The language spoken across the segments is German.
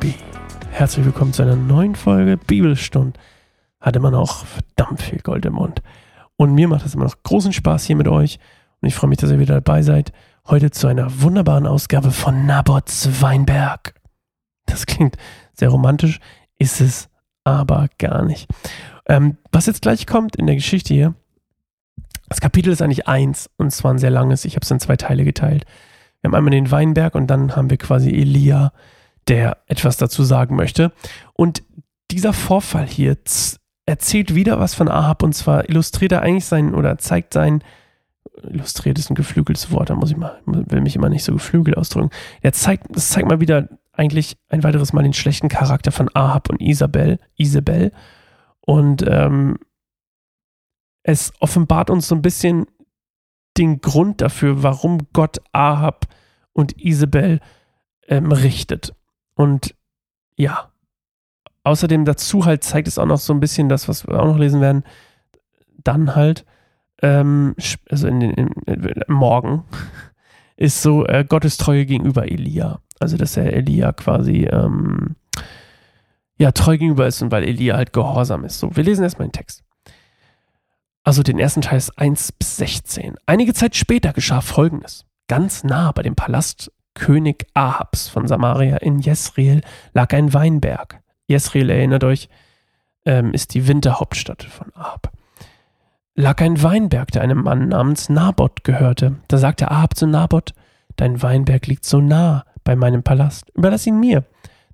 Baby. Herzlich willkommen zu einer neuen Folge Bibelstunde. Hat immer noch verdammt viel Gold im Mund. Und mir macht es immer noch großen Spaß hier mit euch. Und ich freue mich, dass ihr wieder dabei seid. Heute zu einer wunderbaren Ausgabe von Nabots Weinberg. Das klingt sehr romantisch, ist es aber gar nicht. Ähm, was jetzt gleich kommt in der Geschichte hier, das Kapitel ist eigentlich eins und zwar ein sehr langes. Ich habe es in zwei Teile geteilt. Wir haben einmal den Weinberg und dann haben wir quasi Elia, der etwas dazu sagen möchte. Und dieser Vorfall hier erzählt wieder was von Ahab und zwar illustriert er eigentlich sein oder zeigt sein illustriert ist ein geflügeltes Wort, da muss ich mal, will mich immer nicht so geflügelt ausdrücken. Er zeigt, das zeigt mal wieder eigentlich ein weiteres Mal den schlechten Charakter von Ahab und Isabel, Isabel. Und ähm, es offenbart uns so ein bisschen den Grund dafür, warum Gott Ahab und Isabel ähm, richtet. Und ja, außerdem dazu halt zeigt es auch noch so ein bisschen das, was wir auch noch lesen werden, dann halt, ähm, also in in, in, morgen, ist so äh, Gottes Treue gegenüber Elia. Also, dass er Elia quasi ähm, ja, treu gegenüber ist und weil Elia halt gehorsam ist. So, wir lesen erstmal den Text. Also den ersten Teil ist 1 bis 16. Einige Zeit später geschah Folgendes. Ganz nah bei dem Palast König Ahabs von Samaria in Jesreel lag ein Weinberg. Jesreel, erinnert euch, ähm, ist die Winterhauptstadt von Ahab. Lag ein Weinberg, der einem Mann namens Naboth gehörte. Da sagte Ahab zu Naboth, dein Weinberg liegt so nah bei meinem Palast. Überlass ihn mir,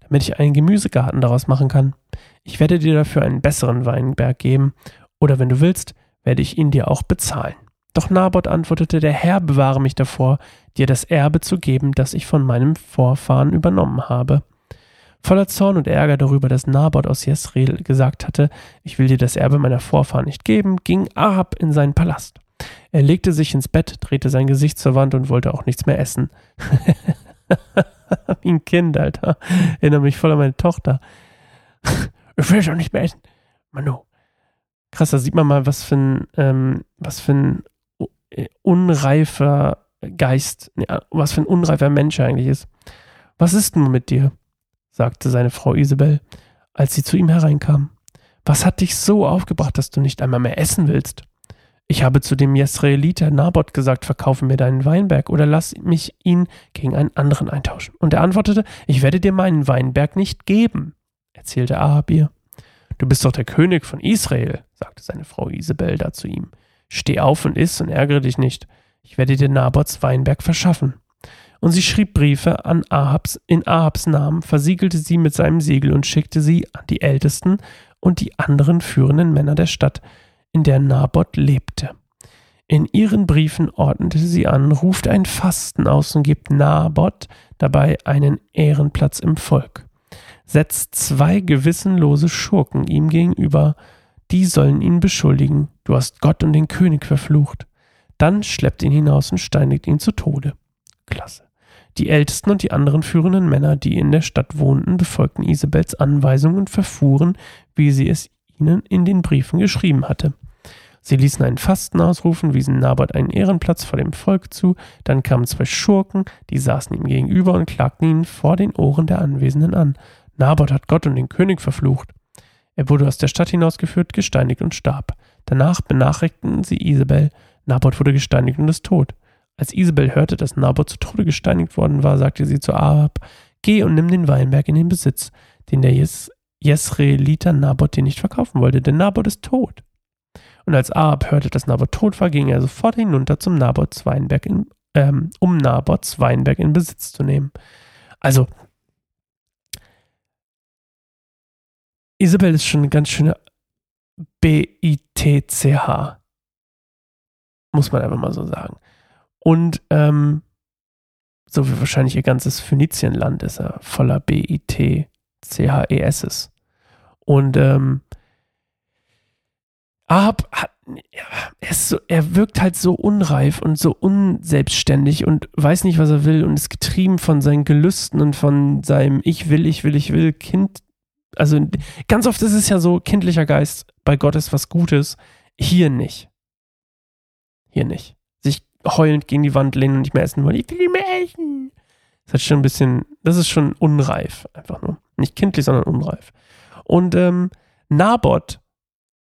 damit ich einen Gemüsegarten daraus machen kann. Ich werde dir dafür einen besseren Weinberg geben, oder wenn du willst, werde ich ihn dir auch bezahlen. Doch Naboth antwortete, der Herr bewahre mich davor, dir das Erbe zu geben, das ich von meinem Vorfahren übernommen habe. Voller Zorn und Ärger darüber, dass Naboth aus Jesreel gesagt hatte, ich will dir das Erbe meiner Vorfahren nicht geben, ging Ahab in seinen Palast. Er legte sich ins Bett, drehte sein Gesicht zur Wand und wollte auch nichts mehr essen. Wie ein Kind, Alter. Erinnere mich voll an meine Tochter. ich will doch nicht mehr essen. Manu. Krass, da sieht man mal, was für ein, ähm, was für ein unreifer Geist, ja, was für ein unreifer Mensch er eigentlich ist. Was ist nun mit dir? sagte seine Frau Isabel, als sie zu ihm hereinkam. Was hat dich so aufgebracht, dass du nicht einmal mehr essen willst? Ich habe zu dem Jesraeliter Naboth gesagt, verkaufe mir deinen Weinberg oder lass mich ihn gegen einen anderen eintauschen. Und er antwortete, ich werde dir meinen Weinberg nicht geben, erzählte Ahab ihr. Du bist doch der König von Israel, sagte seine Frau Isabel da zu ihm. Steh auf und iss und ärgere dich nicht. Ich werde dir Nabots Weinberg verschaffen. Und sie schrieb Briefe an Ahabs, in Ahabs Namen, versiegelte sie mit seinem Siegel und schickte sie an die Ältesten und die anderen führenden Männer der Stadt, in der Naboth lebte. In ihren Briefen ordnete sie an, ruft ein Fasten aus und gibt Naboth dabei einen Ehrenplatz im Volk setzt zwei gewissenlose Schurken ihm gegenüber, die sollen ihn beschuldigen, du hast Gott und den König verflucht. Dann schleppt ihn hinaus und steinigt ihn zu Tode. Klasse. Die Ältesten und die anderen führenden Männer, die in der Stadt wohnten, befolgten Isabels Anweisungen und verfuhren, wie sie es ihnen in den Briefen geschrieben hatte. Sie ließen einen Fasten ausrufen, wiesen Naboth einen Ehrenplatz vor dem Volk zu, dann kamen zwei Schurken, die saßen ihm gegenüber und klagten ihn vor den Ohren der Anwesenden an. Naboth hat Gott und den König verflucht. Er wurde aus der Stadt hinausgeführt, gesteinigt und starb. Danach benachrichtigten sie Isabel, Naboth wurde gesteinigt und ist tot. Als Isabel hörte, dass Naboth zu Tode gesteinigt worden war, sagte sie zu Ahab, Geh und nimm den Weinberg in den Besitz, den der Jes Jesreeliter Naboth dir nicht verkaufen wollte, denn Naboth ist tot. Und als Ahab hörte, dass Naboth tot war, ging er sofort hinunter zum Naboths Weinberg, in, ähm, um Naboths Weinberg in Besitz zu nehmen. Also, Isabel ist schon eine ganz schöne B-I-T-C-H. Muss man einfach mal so sagen. Und ähm, so wie wahrscheinlich ihr ganzes Phönizienland ist er voller B-I-T-C-H-E-S. Und ähm, Ahab hat, ja, er, so, er wirkt halt so unreif und so unselbstständig und weiß nicht, was er will und ist getrieben von seinen Gelüsten und von seinem Ich will, ich will, ich will Kind also ganz oft ist es ja so, kindlicher Geist, bei Gott ist was Gutes. Hier nicht. Hier nicht. Sich heulend gegen die Wand lehnen und nicht mehr essen wollen. Ich will nicht mehr essen. Das ist schon ein bisschen, das ist schon unreif, einfach nur. Nicht kindlich, sondern unreif. Und ähm, Naboth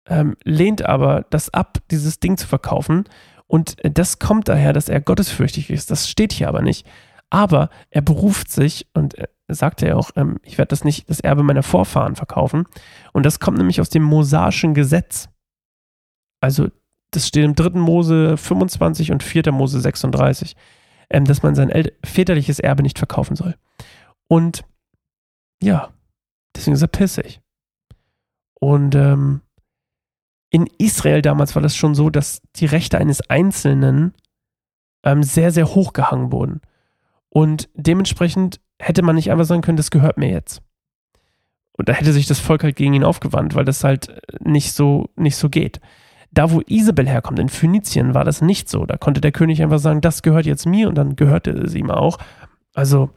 ähm, lehnt aber das ab, dieses Ding zu verkaufen. Und das kommt daher, dass er gottesfürchtig ist. Das steht hier aber nicht. Aber er beruft sich und er sagte ja auch, ähm, ich werde das nicht das Erbe meiner Vorfahren verkaufen. Und das kommt nämlich aus dem mosaischen Gesetz. Also das steht im 3. Mose 25 und 4. Mose 36, ähm, dass man sein väterliches Erbe nicht verkaufen soll. Und ja, deswegen ist er pissig. Und ähm, in Israel damals war das schon so, dass die Rechte eines Einzelnen ähm, sehr, sehr hoch gehangen wurden. Und dementsprechend hätte man nicht einfach sagen können, das gehört mir jetzt. Und da hätte sich das Volk halt gegen ihn aufgewandt, weil das halt nicht so, nicht so geht. Da, wo Isabel herkommt, in Phönizien, war das nicht so. Da konnte der König einfach sagen, das gehört jetzt mir und dann gehörte es ihm auch. Also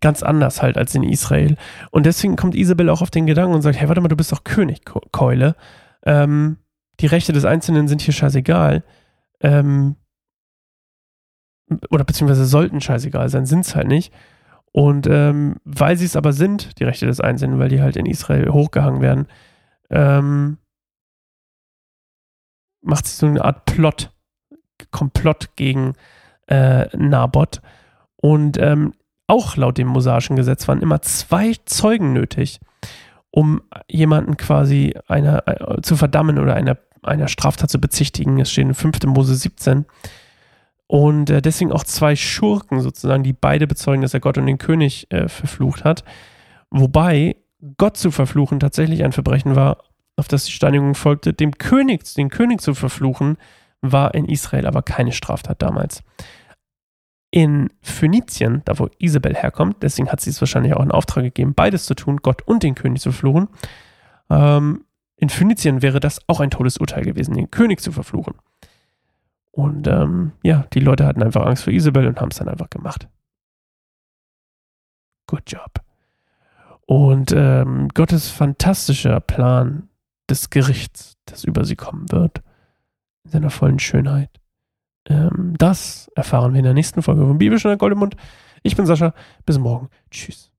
ganz anders halt als in Israel. Und deswegen kommt Isabel auch auf den Gedanken und sagt, hey, warte mal, du bist doch König, Keule. Ähm, die Rechte des Einzelnen sind hier scheißegal. Ähm, oder beziehungsweise sollten scheißegal sein, sind es halt nicht. Und ähm, weil sie es aber sind, die Rechte des Einzelnen, weil die halt in Israel hochgehangen werden, ähm, macht sich so eine Art Plot, Komplott gegen äh, Naboth. Und ähm, auch laut dem mosaischen Gesetz waren immer zwei Zeugen nötig, um jemanden quasi einer, äh, zu verdammen oder einer, einer Straftat zu bezichtigen. Es steht in 5. Mose 17. Und äh, deswegen auch zwei Schurken sozusagen, die beide bezeugen, dass er Gott und den König äh, verflucht hat. Wobei Gott zu verfluchen tatsächlich ein Verbrechen war, auf das die Steinigung folgte. Dem König, den König zu verfluchen, war in Israel aber keine Straftat damals. In Phönizien, da wo Isabel herkommt, deswegen hat sie es wahrscheinlich auch in Auftrag gegeben, beides zu tun, Gott und den König zu verfluchen. Ähm, in Phönizien wäre das auch ein Todesurteil gewesen, den König zu verfluchen. Und ähm, ja, die Leute hatten einfach Angst vor Isabel und haben es dann einfach gemacht. Good job. Und ähm, Gottes fantastischer Plan des Gerichts, das über sie kommen wird, in seiner vollen Schönheit. Ähm, das erfahren wir in der nächsten Folge von Bibelstunde Goldemund. Ich bin Sascha. Bis morgen. Tschüss.